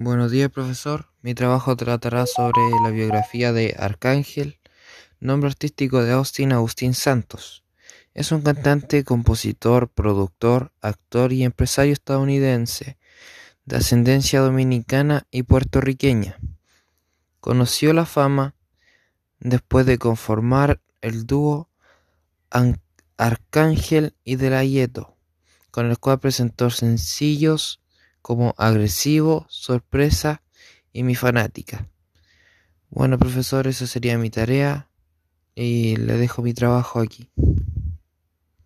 Buenos días, profesor. Mi trabajo tratará sobre la biografía de Arcángel, nombre artístico de Austin Agustín Santos. Es un cantante, compositor, productor, actor y empresario estadounidense, de ascendencia dominicana y puertorriqueña. Conoció la fama después de conformar el dúo Arcángel y De La Yeto, con el cual presentó sencillos como agresivo, sorpresa y mi fanática. Bueno, profesor, esa sería mi tarea y le dejo mi trabajo aquí.